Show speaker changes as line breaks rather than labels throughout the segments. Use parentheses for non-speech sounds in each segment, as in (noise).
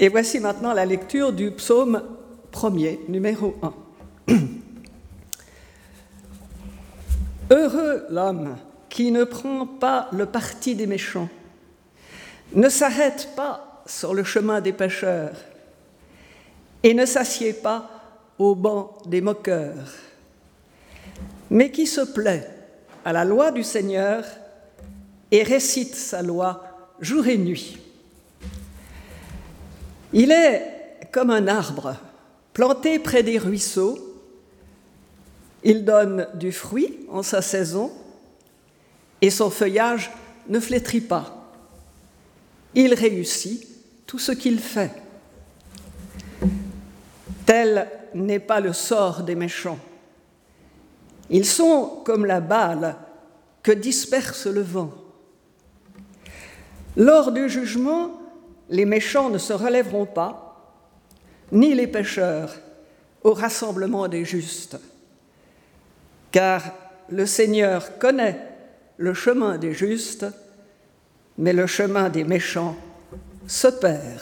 Et voici maintenant la lecture du psaume premier, numéro 1. (clears throat) Heureux l'homme qui ne prend pas le parti des méchants, ne s'arrête pas sur le chemin des pécheurs et ne s'assied pas au banc des moqueurs, mais qui se plaît à la loi du Seigneur et récite sa loi jour et nuit. Il est comme un arbre planté près des ruisseaux. Il donne du fruit en sa saison et son feuillage ne flétrit pas. Il réussit tout ce qu'il fait. Tel n'est pas le sort des méchants. Ils sont comme la balle que disperse le vent. Lors du jugement, les méchants ne se relèveront pas, ni les pécheurs au rassemblement des justes, car le Seigneur connaît le chemin des justes, mais le chemin des méchants se perd.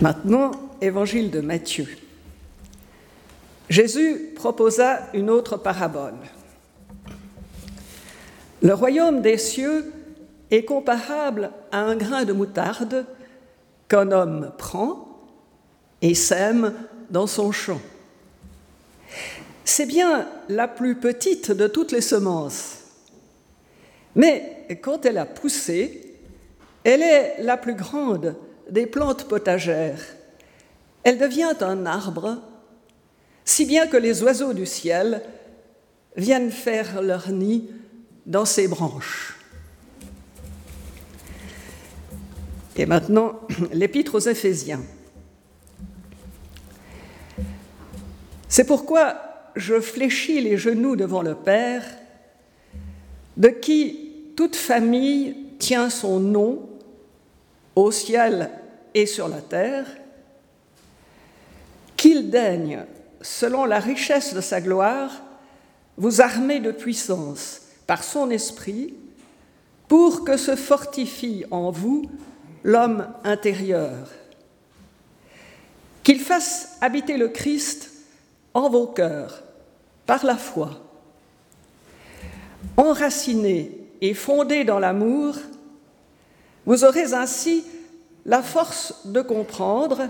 Maintenant, évangile de Matthieu. Jésus proposa une autre parabole. Le royaume des cieux est comparable à un grain de moutarde qu'un homme prend et sème dans son champ. C'est bien la plus petite de toutes les semences, mais quand elle a poussé, elle est la plus grande des plantes potagères. Elle devient un arbre si bien que les oiseaux du ciel viennent faire leur nid dans ses branches. Et maintenant, (clears throat) l'épître aux Éphésiens. C'est pourquoi je fléchis les genoux devant le Père, de qui toute famille tient son nom au ciel et sur la terre, qu'il daigne selon la richesse de sa gloire, vous armez de puissance par son esprit pour que se fortifie en vous l'homme intérieur. Qu'il fasse habiter le Christ en vos cœurs par la foi. Enraciné et fondé dans l'amour, vous aurez ainsi la force de comprendre,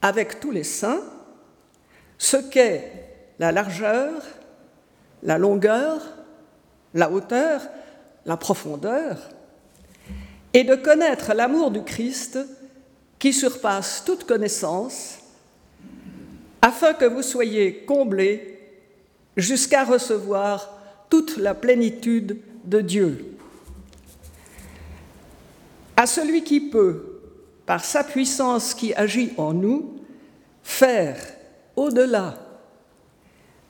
avec tous les saints, ce qu'est la largeur, la longueur, la hauteur, la profondeur, et de connaître l'amour du Christ qui surpasse toute connaissance, afin que vous soyez comblés jusqu'à recevoir toute la plénitude de Dieu. À celui qui peut, par sa puissance qui agit en nous, faire au-delà,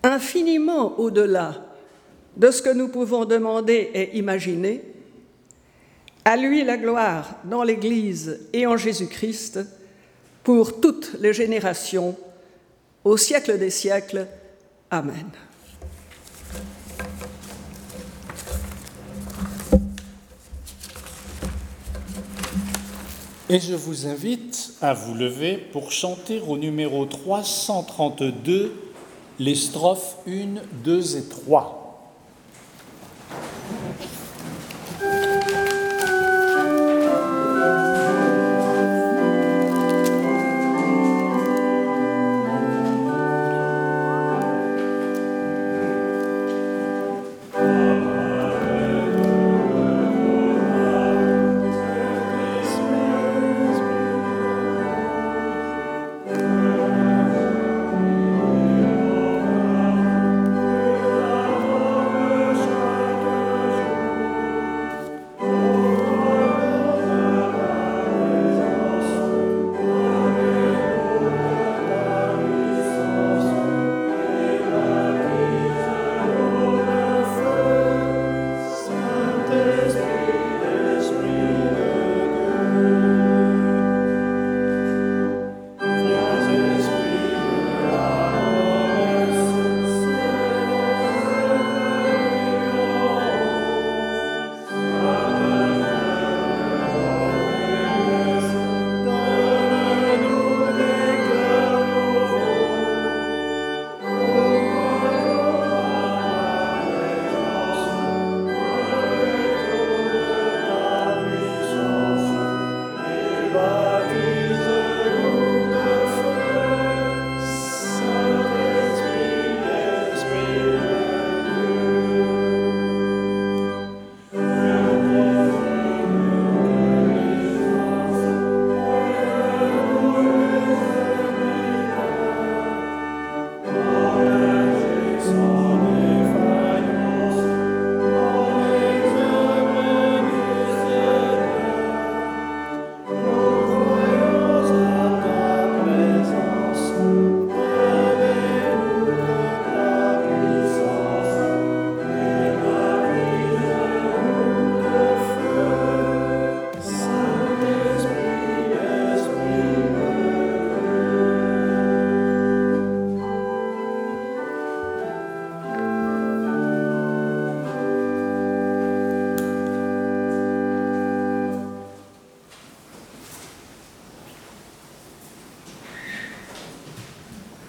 infiniment au-delà de ce que nous pouvons demander et imaginer, à lui la gloire dans l'Église et en Jésus-Christ pour toutes les générations, au siècle des siècles. Amen.
Et je vous invite à vous lever pour chanter au numéro 332 les strophes 1, 2 et 3.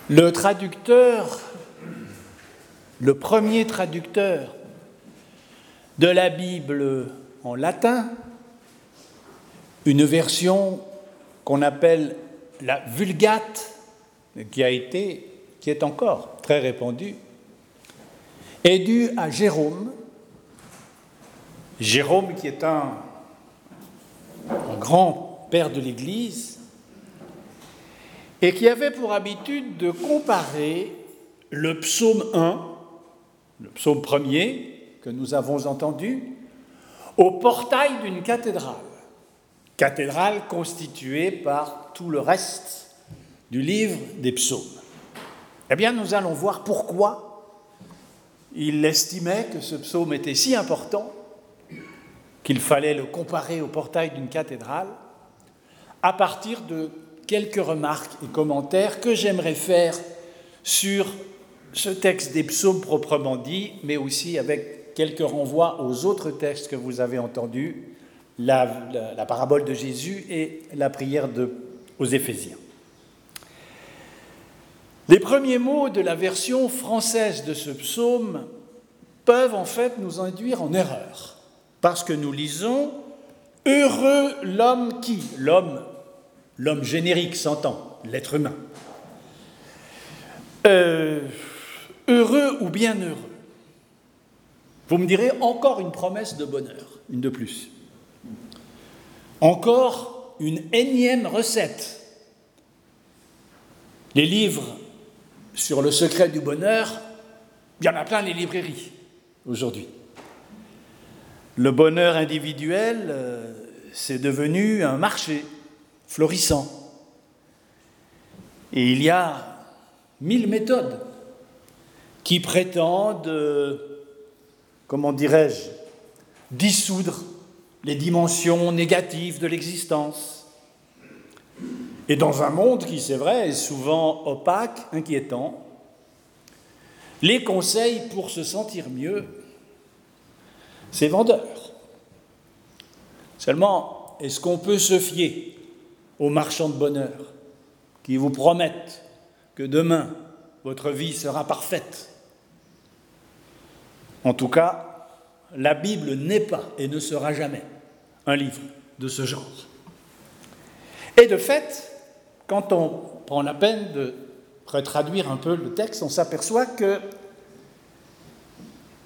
Le traducteur, le premier traducteur de la Bible en latin, une version qu'on appelle la Vulgate, qui a été, qui est encore très répandue, est due à Jérôme. Jérôme qui est un, un grand père de l'Église et qui avait pour habitude de comparer le psaume 1, le psaume premier que nous avons entendu, au portail d'une cathédrale, cathédrale constituée par tout le reste du livre des psaumes. Eh bien, nous allons voir pourquoi il estimait que ce psaume était si important qu'il fallait le comparer au portail d'une cathédrale à partir de quelques remarques et commentaires que j'aimerais faire sur ce texte des psaumes proprement dit, mais aussi avec quelques renvois aux autres textes que vous avez entendus, la, parabole de Jésus et la prière aux Éphésiens. Les premiers mots de la version française de ce psaume peuvent en fait nous induire en erreur, parce que nous lisons Heureux l'homme qui, l'homme, l'homme générique s'entend, l'être humain. Euh, heureux ou bien heureux? Vous me direz encore une promesse de bonheur, une de plus. Encore une énième recette. Les livres sur le secret du bonheur, il y en a plein les librairies aujourd'hui. Le bonheur individuel, euh, c'est devenu un marché florissant. Et il y a mille méthodes qui prétendent, euh, comment dirais-je, dissoudre les dimensions négatives de l'existence. Et dans un monde qui, c'est vrai, est souvent opaque, inquiétant, les conseils pour se sentir mieux, c'est vendeur. Seulement, est-ce qu'on peut se fier aux marchands de bonheur qui vous promettent que demain, votre vie sera parfaite En tout cas, la Bible n'est pas et ne sera jamais un livre de ce genre. Et de fait, quand on prend la peine de retraduire un peu le texte, on s'aperçoit que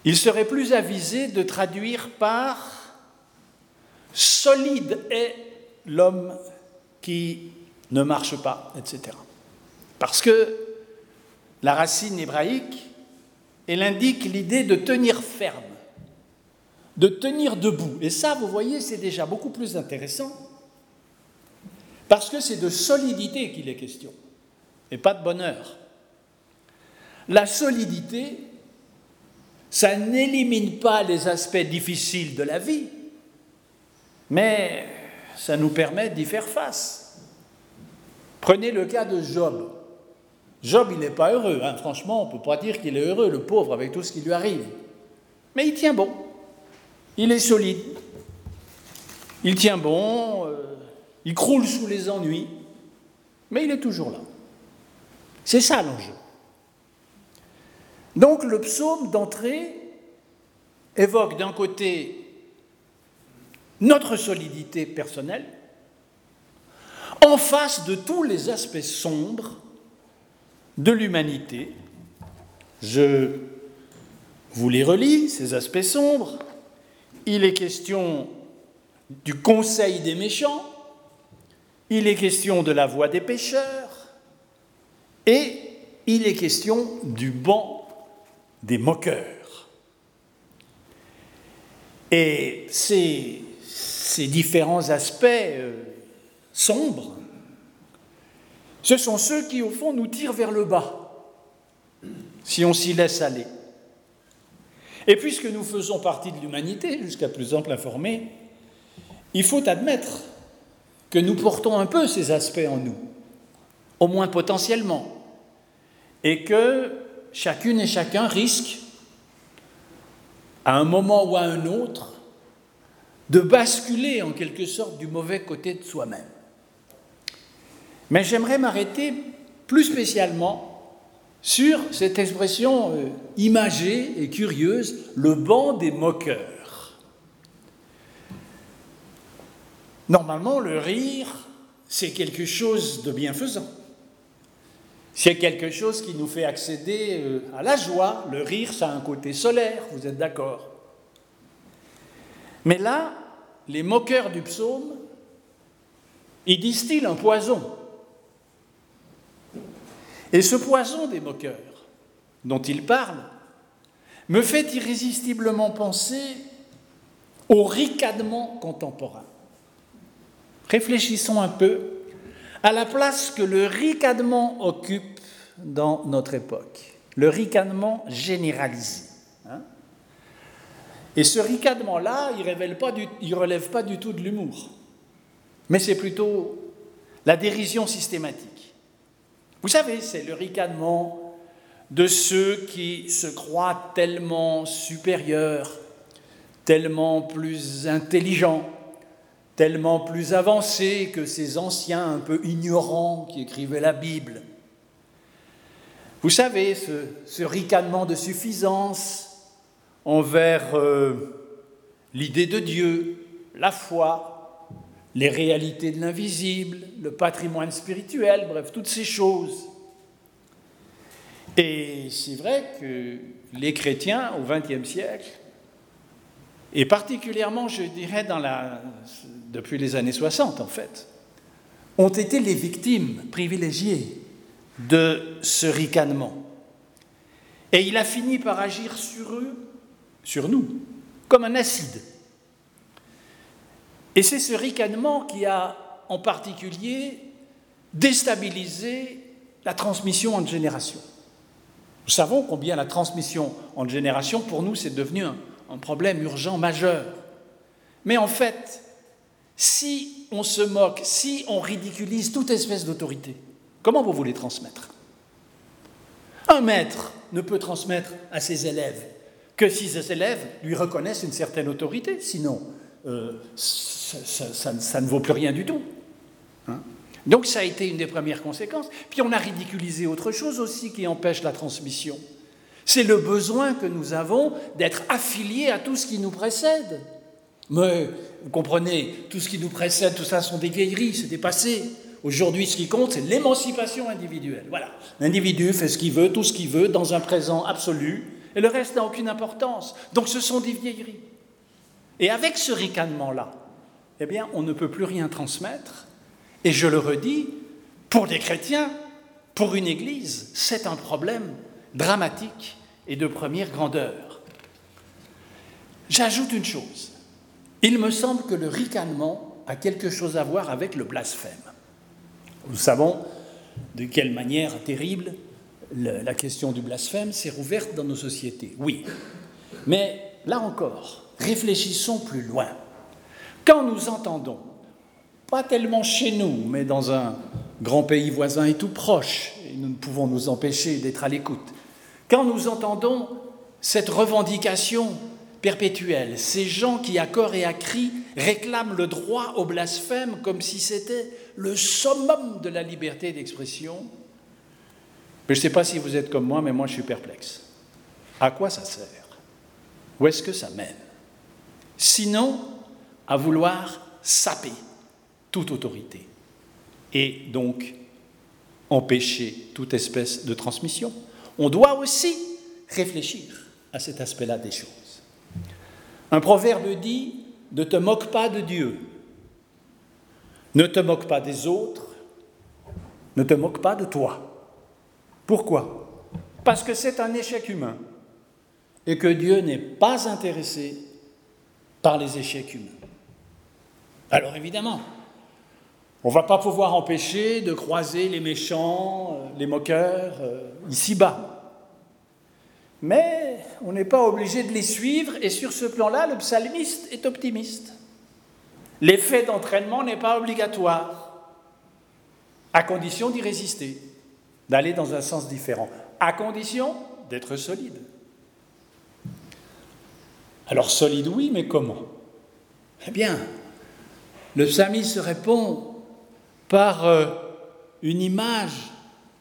il serait plus avisé de traduire par solide est l'homme qui ne marche pas, etc. Parce que la racine hébraïque, elle indique l'idée de tenir ferme, de tenir debout. Et ça, vous voyez, c'est déjà beaucoup plus intéressant, parce que c'est de solidité qu'il est question, et pas de bonheur. La solidité, ça n'élimine pas les aspects difficiles de la vie, mais ça nous permet d'y faire face. Prenez le cas de Job. Job, il n'est pas heureux, hein. franchement, on ne peut pas dire qu'il est heureux, le pauvre, avec tout ce qui lui arrive. Mais il tient bon, il est solide, il tient bon, euh, il croule sous les ennuis, mais il est toujours là. C'est ça l'enjeu. Donc le psaume d'entrée évoque d'un côté notre solidité personnelle, en face de tous les aspects sombres de l'humanité. Je vous les relis, ces aspects sombres. Il est question du conseil des méchants, il est question de la voix des pécheurs, et il est question du banc des moqueurs. Et ces ces différents aspects euh, sombres, ce sont ceux qui, au fond, nous tirent vers le bas, si on s'y laisse aller. Et puisque nous faisons partie de l'humanité, jusqu'à plus ample informé, il faut admettre que nous portons un peu ces aspects en nous, au moins potentiellement, et que chacune et chacun risque, à un moment ou à un autre, de basculer en quelque sorte du mauvais côté de soi-même. Mais j'aimerais m'arrêter plus spécialement sur cette expression euh, imagée et curieuse, le banc des moqueurs. Normalement, le rire, c'est quelque chose de bienfaisant. C'est quelque chose qui nous fait accéder euh, à la joie. Le rire, ça a un côté solaire, vous êtes d'accord Mais là, les moqueurs du psaume, ils distillent un poison? Et ce poison des moqueurs dont ils parlent me fait irrésistiblement penser au ricanement contemporain. Réfléchissons un peu à la place que le ricanement occupe dans notre époque, le ricanement généralisé. Et ce ricanement-là, il ne relève pas du tout de l'humour, mais c'est plutôt la dérision systématique. Vous savez, c'est le ricanement de ceux qui se croient tellement supérieurs, tellement plus intelligents, tellement plus avancés que ces anciens un peu ignorants qui écrivaient la Bible. Vous savez, ce, ricanement de suffisance envers euh, l'idée de Dieu, la foi, les réalités de l'invisible, le patrimoine spirituel, bref, toutes ces choses. Et c'est vrai que les chrétiens au XXe siècle, et particulièrement, je dirais, depuis les années 60 en fait, ont été les victimes privilégiées de ce ricanement. Et il a fini par agir sur eux, sur nous, comme un acide. Et c'est ce ricanement qui a en particulier déstabilisé la transmission en génération. Nous savons combien la transmission en génération, pour nous, c'est devenu un, un problème urgent majeur. Mais en fait, si on se moque, si on ridiculise toute espèce d'autorité, comment vous voulez transmettre? Un maître ne peut transmettre à ses élèves que si ses élèves lui reconnaissent une certaine autorité, sinon euh, ça, ne vaut plus rien du tout. Hein Donc ça a été une des premières conséquences. Puis on a ridiculisé autre chose aussi qui empêche la transmission. C'est le besoin que nous avons d'être affiliés à tout ce qui nous précède. Mais vous comprenez, tout ce qui nous précède, tout ça sont des vieilleries, c'est dépassé. Aujourd'hui, ce qui compte, c'est l'émancipation individuelle. Voilà. L'individu fait ce qu'il veut, tout ce qu'il veut, dans un présent absolu, et le reste n'a aucune importance. Donc ce sont des vieilleries. Et avec ce ricanement-là, eh bien, on ne peut plus rien transmettre. Et je le redis, pour les chrétiens, pour une Église, c'est un problème dramatique et de première grandeur. J'ajoute une chose. Il me semble que le ricanement a quelque chose à voir avec le blasphème. Nous savons de quelle manière terrible la question du blasphème s'est rouverte dans nos sociétés. Oui. Mais là encore, réfléchissons plus loin. Quand nous entendons, pas tellement chez nous, mais dans un grand pays voisin et tout proche, et nous ne pouvons nous empêcher d'être à l'écoute, quand nous entendons cette revendication perpétuelle, ces gens qui, à corps et à cri, réclament le droit au blasphème comme si c'était le summum de la liberté d'expression, je ne sais pas si vous êtes comme moi, mais moi je suis perplexe. À quoi ça sert? Où est-ce que ça mène? Sinon, à vouloir saper toute autorité et donc empêcher toute espèce de transmission on doit aussi réfléchir à cet aspect-là des choses. Un proverbe dit Ne te moque pas de Dieu, ne te moque pas des autres, ne te moque pas de toi. Pourquoi? Parce que c'est un échec humain et que Dieu n'est pas intéressé par les échecs humains. Alors évidemment, on ne va pas pouvoir empêcher de croiser les méchants, euh, les moqueurs, euh, ici-bas. Mais on n'est pas obligé de les suivre, et sur ce plan-là, le psalmiste est optimiste. L'effet d'entraînement n'est pas obligatoire, à condition d'y résister, d'aller dans un sens différent, à condition d'être solide. Alors solide, oui, mais comment? Eh bien, le psalmiste répond par euh, une image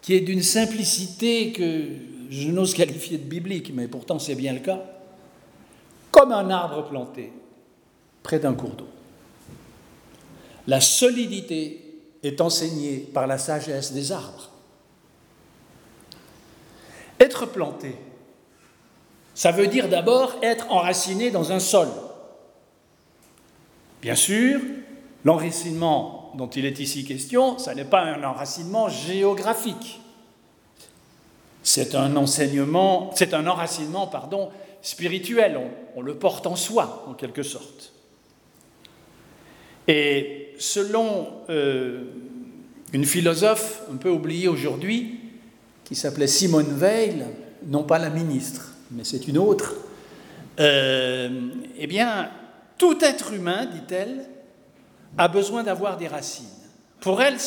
qui est d'une simplicité que je n'ose qualifier de biblique, mais pourtant c'est bien le cas, comme un arbre planté près d'un cours d'eau. La solidité est enseignée par la sagesse des arbres. Être planté, ça veut dire d'abord être enraciné dans un sol. Bien sûr, l'enracinement dont il est ici question, ça n'est pas un enracinement géographique. C'est un enseignement, c'est un enracinement, pardon, spirituel. On, le porte en soi, en quelque sorte. Et selon euh, une philosophe un peu oubliée aujourd'hui, qui s'appelait Simone Veil, non pas la ministre, mais c'est une autre, euh, eh bien, tout être humain, dit-elle, a besoin d'avoir des racines. Pour elle,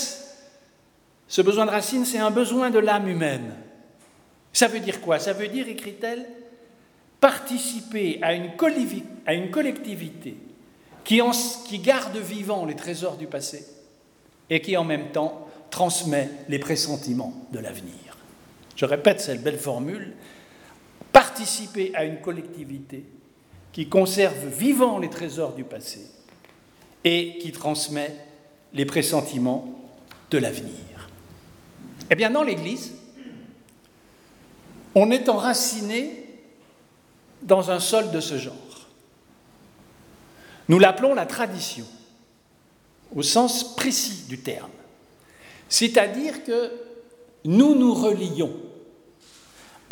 ce besoin de racines, c'est un besoin de l'âme humaine. Ça veut dire quoi? Ça veut dire, écrit-elle, participer à une, collectivité qui, qui garde vivant les trésors du passé et qui en même temps transmet les pressentiments de l'avenir. Je répète cette belle formule, participer à une collectivité qui conserve vivant les trésors du passé et qui transmet les pressentiments de l'avenir. Eh bien, dans l'Église, on est enraciné dans un sol de ce genre. Nous l'appelons la tradition, au sens précis du terme. C'est-à-dire que nous nous relions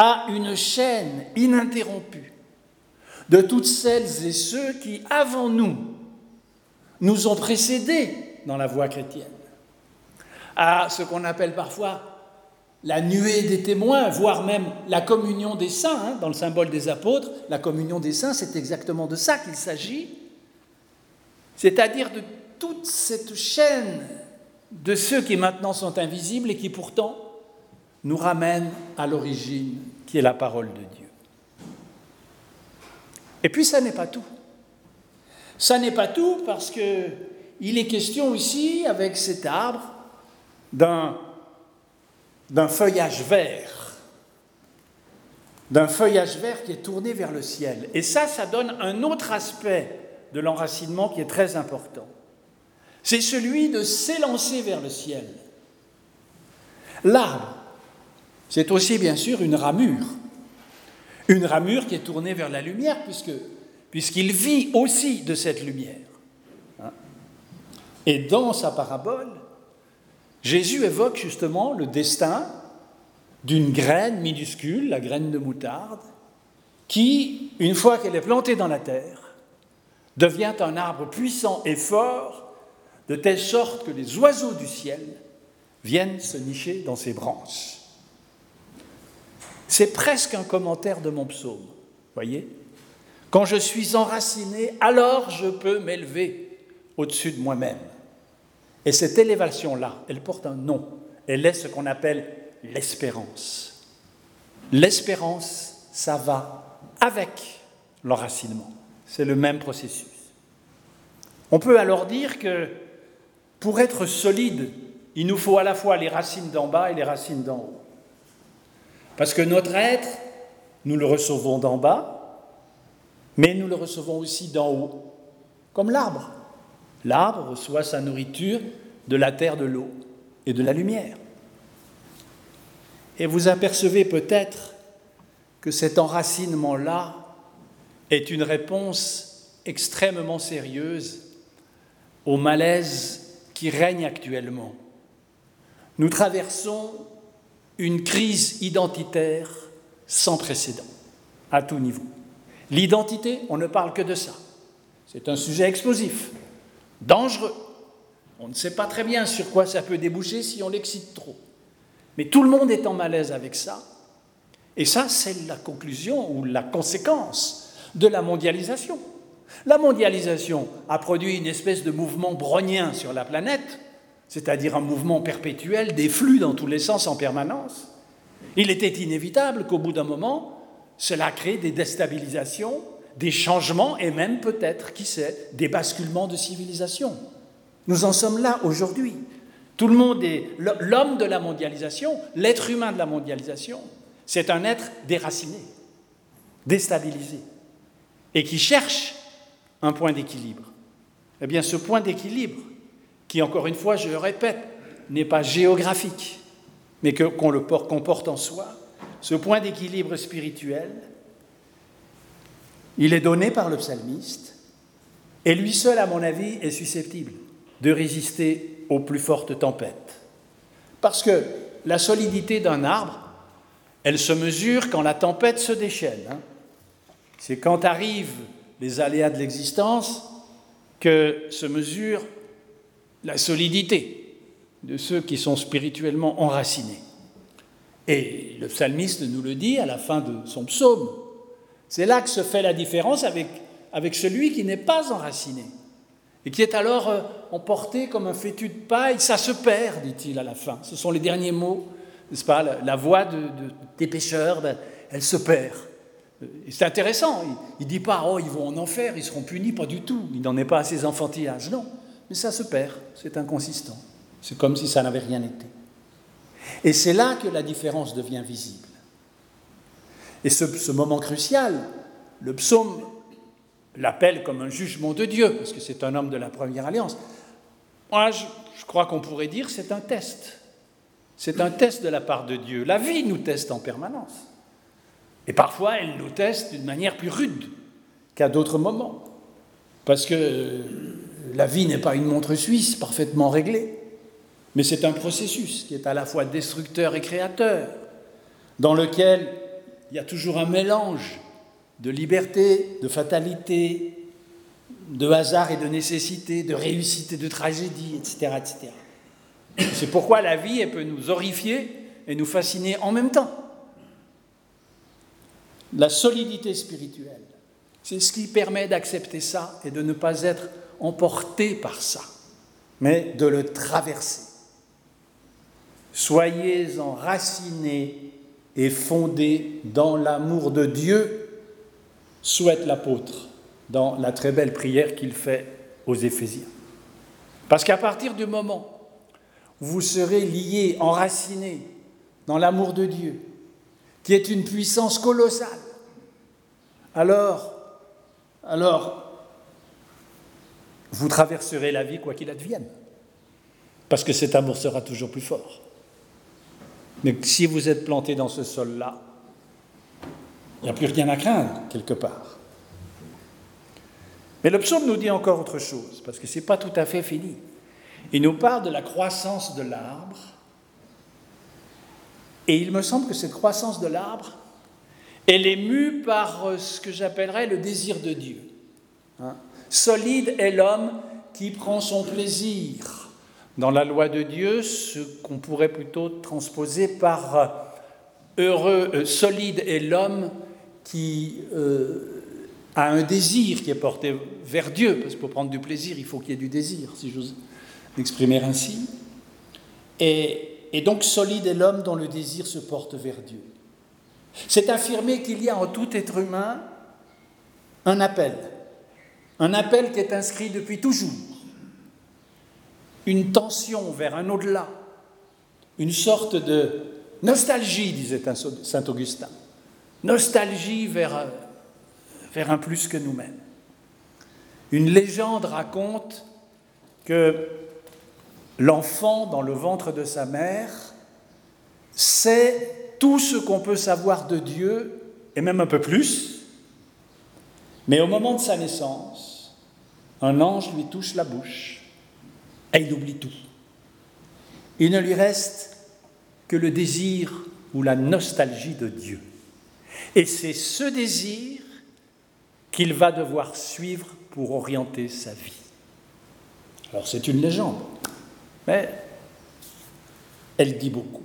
à une chaîne ininterrompue de toutes celles et ceux qui, avant nous, nous ont précédés dans la voie chrétienne, à ce qu'on appelle parfois la nuée des témoins, voire même la communion des saints, hein, dans le symbole des apôtres, la communion des saints, c'est exactement de ça qu'il s'agit, c'est-à-dire de toute cette chaîne de ceux qui maintenant sont invisibles et qui pourtant nous ramènent à l'origine qui est la parole de Dieu. Et puis ça n'est pas tout. Ça n'est pas tout parce que il est question ici avec cet arbre d'un d'un feuillage vert, d'un feuillage vert qui est tourné vers le ciel. Et ça, ça donne un autre aspect de l'enracinement qui est très important. C'est celui de s'élancer vers le ciel. L'arbre, c'est aussi bien sûr une ramure. Une ramure qui est tournée vers la lumière, puisqu'il vit aussi de cette lumière. Et dans sa parabole, Jésus évoque justement le destin d'une graine minuscule, la graine de moutarde, qui, une fois qu'elle est plantée dans la terre, devient un arbre puissant et fort, de telle sorte que les oiseaux du ciel viennent se nicher dans ses branches. C'est presque un commentaire de mon psaume, voyez Quand je suis enraciné, alors je peux m'élever au-dessus de moi-même. Et cette élévation-là, elle porte un nom. Elle est ce qu'on appelle l'espérance. L'espérance, ça va avec l'enracinement. C'est le même processus. On peut alors dire que pour être solide, il nous faut à la fois les racines d'en bas et les racines d'en haut. Parce que notre être, nous le recevons d'en bas, mais nous le recevons aussi d'en haut, comme l'arbre. L'arbre reçoit sa nourriture de la terre, de l'eau et de la lumière. Et vous apercevez peut-être que cet enracinement-là est une réponse extrêmement sérieuse au malaise qui règne actuellement. Nous traversons une crise identitaire sans précédent, à tout niveau. L'identité, on ne parle que de ça. C'est un sujet explosif, dangereux. On ne sait pas très bien sur quoi ça peut déboucher si on l'excite trop. Mais tout le monde est en malaise avec ça. Et ça, c'est la conclusion ou la conséquence de la mondialisation. La mondialisation a produit une espèce de mouvement brownien sur la planète, c'est-à-dire un mouvement perpétuel des flux dans tous les sens en permanence. Il était inévitable qu'au bout d'un moment, cela crée des déstabilisations, des changements et même peut-être, qui sait, des basculements de civilisation. Nous en sommes là aujourd'hui. Tout le monde est l'homme de la mondialisation, l'être humain de la mondialisation, c'est un être déraciné, déstabilisé, et qui cherche un point d'équilibre. Eh bien, ce point d'équilibre, qui, encore une fois, je le répète, n'est pas géographique, mais qu'on le porte en soi, ce point d'équilibre spirituel, il est donné par le psalmiste, et lui seul, à mon avis, est susceptible de résister aux plus fortes tempêtes. Parce que la solidité d'un arbre, elle se mesure quand la tempête se déchaîne. Hein. C'est quand arrivent les aléas de l'existence que se mesure la solidité de ceux qui sont spirituellement enracinés. Et le psalmiste nous le dit à la fin de son psaume. C'est là que se fait la différence avec, celui qui n'est pas enraciné et qui est alors euh, emporté comme un fétu de paille. Ça se perd, dit-il à la fin. Ce sont les derniers mots, n'est-ce pas? La, voix de, des pécheurs, ben, elle se perd. C'est intéressant. Il ne dit pas, oh, ils vont en enfer, ils seront punis, pas du tout. Il n'en est pas à ses enfantillages. Non. Mais ça se perd. C'est inconsistant. C'est comme si ça n'avait rien été. Et c'est là que la différence devient visible. Et ce, moment crucial, le psaume l'appelle comme un jugement de Dieu, parce que c'est un homme de la première alliance. Moi, je, je crois qu'on pourrait dire c'est un test. C'est un test de la part de Dieu. La vie nous teste en permanence. Et parfois, elle nous teste d'une manière plus rude qu'à d'autres moments. Parce que la vie n'est pas une montre suisse parfaitement réglée, mais c'est un processus qui est à la fois destructeur et créateur, dans lequel il y a toujours un mélange de liberté, de fatalité, de hasard et de nécessité, de réussite et de tragédie, etc. etc. C'est pourquoi la vie elle peut nous horrifier et nous fasciner en même temps la solidité spirituelle. C'est ce qui permet d'accepter ça et de ne pas être emporté par ça, mais de le traverser. Soyez enracinés et fondés dans l'amour de Dieu, souhaite l'apôtre dans la très belle prière qu'il fait aux Éphésiens. Parce qu'à partir du moment où vous serez liés, enracinés dans l'amour de Dieu, qui est une puissance colossale, alors, alors, vous traverserez la vie quoi qu'il advienne, parce que cet amour sera toujours plus fort. Mais si vous êtes planté dans ce sol-là, il n'y a plus rien à craindre quelque part. Mais le psaume nous dit encore autre chose, parce que ce n'est pas tout à fait fini. Il nous parle de la croissance de l'arbre et il me semble que cette croissance de l'arbre, elle est mue par euh, ce que j'appellerais le désir de Dieu. Hein? Solide est l'homme qui prend son plaisir dans la loi de Dieu, ce qu'on pourrait plutôt transposer par euh, heureux, euh, solide est l'homme qui a un désir qui est porté vers Dieu, parce que pour prendre du plaisir, il faut qu'il y ait du désir, si j'ose m'exprimer ainsi. Et donc solide est l'homme dont le désir se porte vers Dieu. C'est affirmer qu'il y a en tout être humain un appel, un appel qui est inscrit depuis toujours, une tension vers un au-delà, une sorte de nostalgie, disait Saint Augustin, nostalgie vers, vers un plus que nous-mêmes. Une légende raconte que L'enfant dans le ventre de sa mère sait tout ce qu'on peut savoir de Dieu, et même un peu plus, mais au moment de sa naissance, un ange lui touche la bouche et il oublie tout. Il ne lui reste que le désir ou la nostalgie de Dieu. Et c'est ce désir qu'il va devoir suivre pour orienter sa vie. Alors c'est une légende, mais elle dit beaucoup.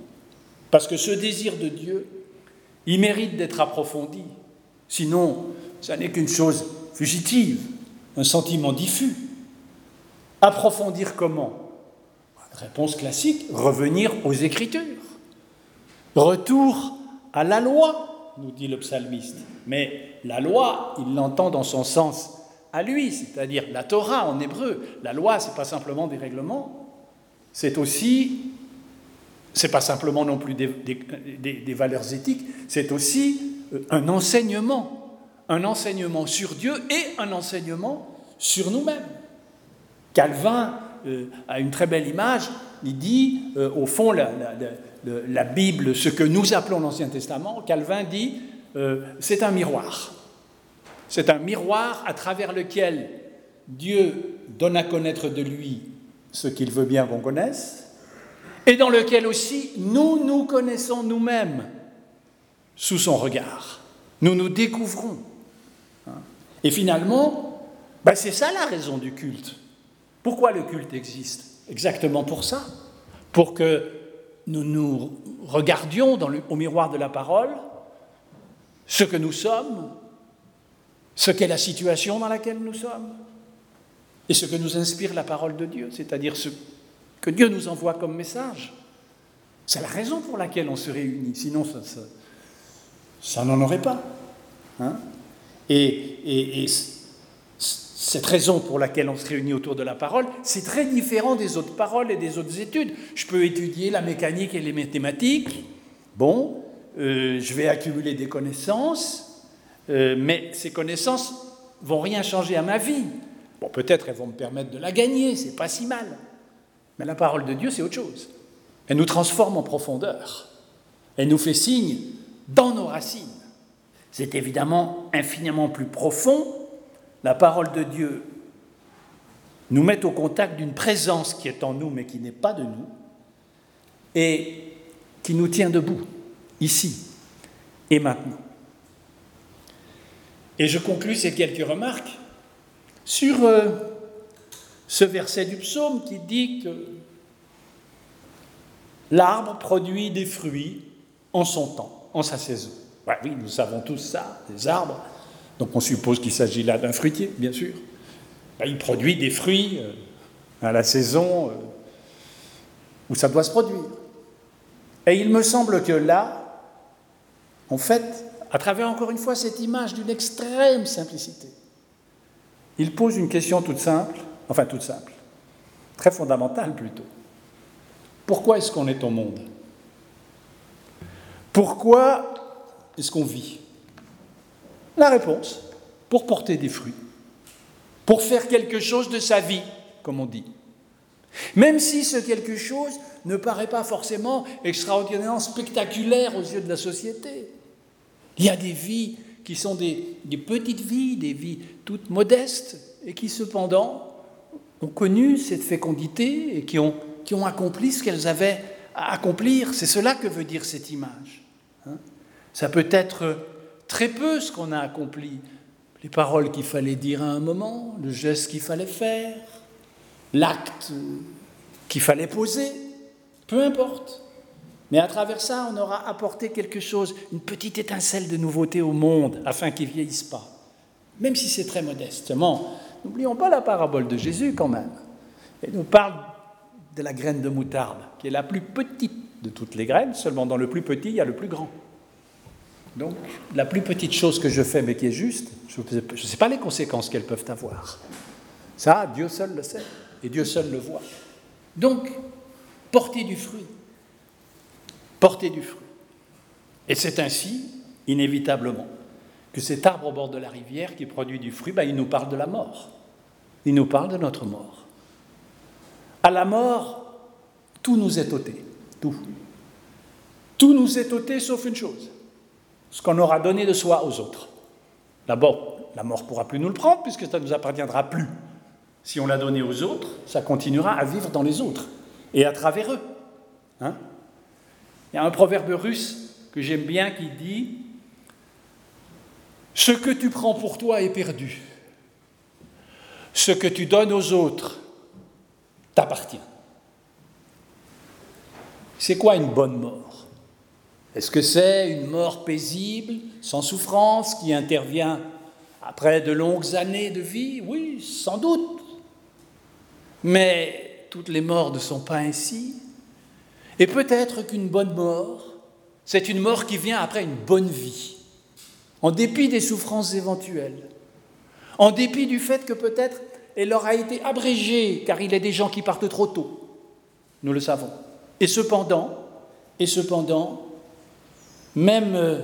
Parce que ce désir de Dieu, il mérite d'être approfondi. Sinon, ça n'est qu'une chose fugitive, un sentiment diffus. Approfondir comment? Réponse classique, revenir aux Écritures. Retour à la loi, nous dit le psalmiste. Mais la loi, il l'entend dans son sens à lui, c'est-à-dire la Torah en hébreu. La loi, ce n'est pas simplement des règlements, c'est aussi, c'est pas simplement non plus des, valeurs éthiques, c'est aussi euh, un enseignement, un enseignement sur Dieu et un enseignement sur nous-mêmes. Calvin euh, a une très belle image, il dit, euh, au fond, la, la, Bible, ce que nous appelons l'Ancien Testament, Calvin dit, c'est un miroir. C'est un miroir à travers lequel Dieu donne à connaître de lui ce qu'il veut bien qu'on connaisse, et dans lequel aussi nous nous connaissons nous-mêmes sous son regard. Nous nous découvrons. Et finalement, ben c'est ça la raison du culte. Pourquoi le culte existe Exactement pour ça. Pour que nous nous regardions au miroir de la parole ce que nous sommes, ce qu'est la situation dans laquelle nous sommes, et ce que nous inspire la parole de Dieu, c'est-à-dire ce que Dieu nous envoie comme message. C'est la raison pour laquelle on se réunit, sinon ça, ça, n'en aurait pas. Hein. Et, et, cette raison pour laquelle on se réunit autour de la parole, c'est très différent des autres paroles et des autres études. Je peux étudier la mécanique et les mathématiques, bon, euh, je vais accumuler des connaissances, euh, mais ces connaissances vont rien changer à ma vie. Bon, peut-être elles vont me permettre de la gagner, c'est pas si mal. Mais la parole de Dieu, c'est autre chose. Elle nous transforme en profondeur. Elle nous fait signe dans nos racines. C'est évidemment infiniment plus profond. La parole de Dieu nous met au contact d'une présence qui est en nous mais qui n'est pas de nous et qui nous tient debout, ici et maintenant. Et je conclus ces quelques remarques sur euh, ce verset du psaume qui dit que l'arbre produit des fruits en son temps, en sa saison. Oui, nous savons tous ça, des arbres. Donc on suppose qu'il s'agit là d'un fruitier, bien sûr. Ben, il produit des fruits euh, à la saison euh, où ça doit se produire. Et il me semble que là, en fait, à travers encore une fois cette image d'une extrême simplicité, il pose une question toute simple, enfin toute simple, très fondamentale plutôt. Pourquoi est-ce qu'on est au monde? Pourquoi est-ce qu'on vit La réponse, pour porter des fruits, pour faire quelque chose de sa vie, comme on dit. Même si ce quelque chose ne paraît pas forcément extraordinairement spectaculaire aux yeux de la société. Il y a des vies qui sont des, petites vies, des vies toutes modestes, et qui cependant ont connu cette fécondité et qui ont, qui ont accompli ce qu'elles avaient à accomplir. C'est cela que veut dire cette image. Hein. Ça peut être très peu ce qu'on a accompli, les paroles qu'il fallait dire à un moment, le geste qu'il fallait faire, l'acte qu'il fallait poser, peu importe. Mais à travers ça, on aura apporté quelque chose, une petite étincelle de nouveauté au monde, afin qu'il ne vieillisse pas. Même si c'est très modestement. N'oublions pas la parabole de Jésus quand même. Elle nous parle de la graine de moutarde, qui est la plus petite de toutes les graines, seulement dans le plus petit, il y a le plus grand. Donc, la plus petite chose que je fais, mais qui est juste, je ne sais pas les conséquences qu'elles peuvent avoir. Ça, Dieu seul le sait, et Dieu seul le voit. Donc, porter du fruit porter du fruit. Et c'est ainsi, inévitablement, que cet arbre au bord de la rivière qui produit du fruit, ben, il nous parle de la mort. Il nous parle de notre mort. À la mort, tout nous est ôté. Tout. Tout nous est ôté sauf une chose. Ce qu'on aura donné de soi aux autres. D'abord, la mort pourra plus nous le prendre puisque ça ne nous appartiendra plus. Si on l'a donné aux autres, ça continuera à vivre dans les autres et à travers eux. Hein il y a un proverbe russe que j'aime bien qui dit Ce que tu prends pour toi est perdu. Ce que tu donnes aux autres t'appartient. C'est quoi une bonne mort? Est-ce que c'est une mort paisible, sans souffrance, qui intervient après de longues années de vie? Oui, sans doute. Mais toutes les morts ne sont pas ainsi. Et peut-être qu'une bonne mort, c'est une mort qui vient après une bonne vie, en dépit des souffrances éventuelles, en dépit du fait que peut-être elle aura été abrégée, car il y a des gens qui partent trop tôt, nous le savons. Et cependant, et cependant, même euh,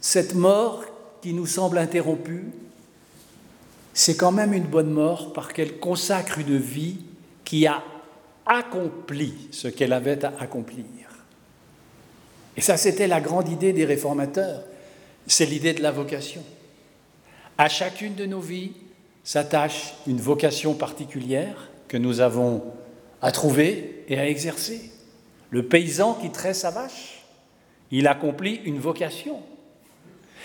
cette mort qui nous semble interrompue, c'est quand même une bonne mort parce qu'elle consacre une vie qui a accompli ce qu'elle avait à accomplir. Et ça, c'était la grande idée des réformateurs, c'est l'idée de la vocation. À chacune de nos vies s'attache une vocation particulière que nous avons à trouver et à exercer. Le paysan qui traite sa vache, il accomplit une vocation.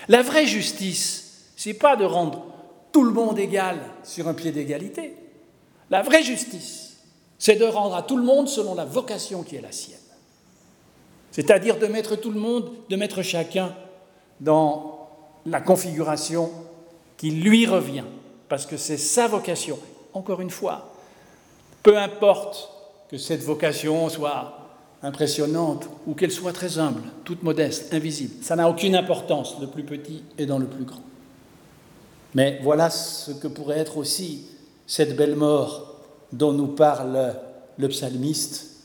La vraie justice, c'est pas de rendre tout le monde égal sur un pied d'égalité. La vraie justice, c'est de rendre à tout le monde selon la vocation qui est la sienne. C'est-à-dire de mettre tout le monde, de mettre chacun dans la configuration qui lui revient, parce que c'est sa vocation. Encore une fois, peu importe que cette vocation soit impressionnante ou qu'elle soit très humble, toute modeste, invisible, ça n'a aucune importance, le plus petit est dans le plus grand. Mais voilà ce que pourrait être aussi cette belle mort dont nous parle le psalmiste,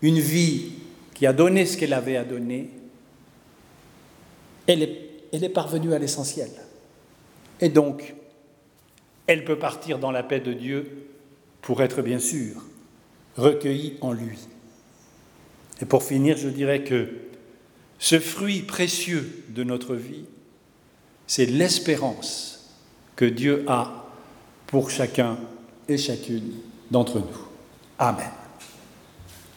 une vie qui a donné ce qu'elle avait à donner, elle est, elle est parvenue à l'essentiel. Et donc, elle peut partir dans la paix de Dieu pour être bien sûr recueillie en lui. Et pour finir, je dirais que ce fruit précieux de notre vie, c'est l'espérance que Dieu a pour chacun et chacune d'entre nous. Amen.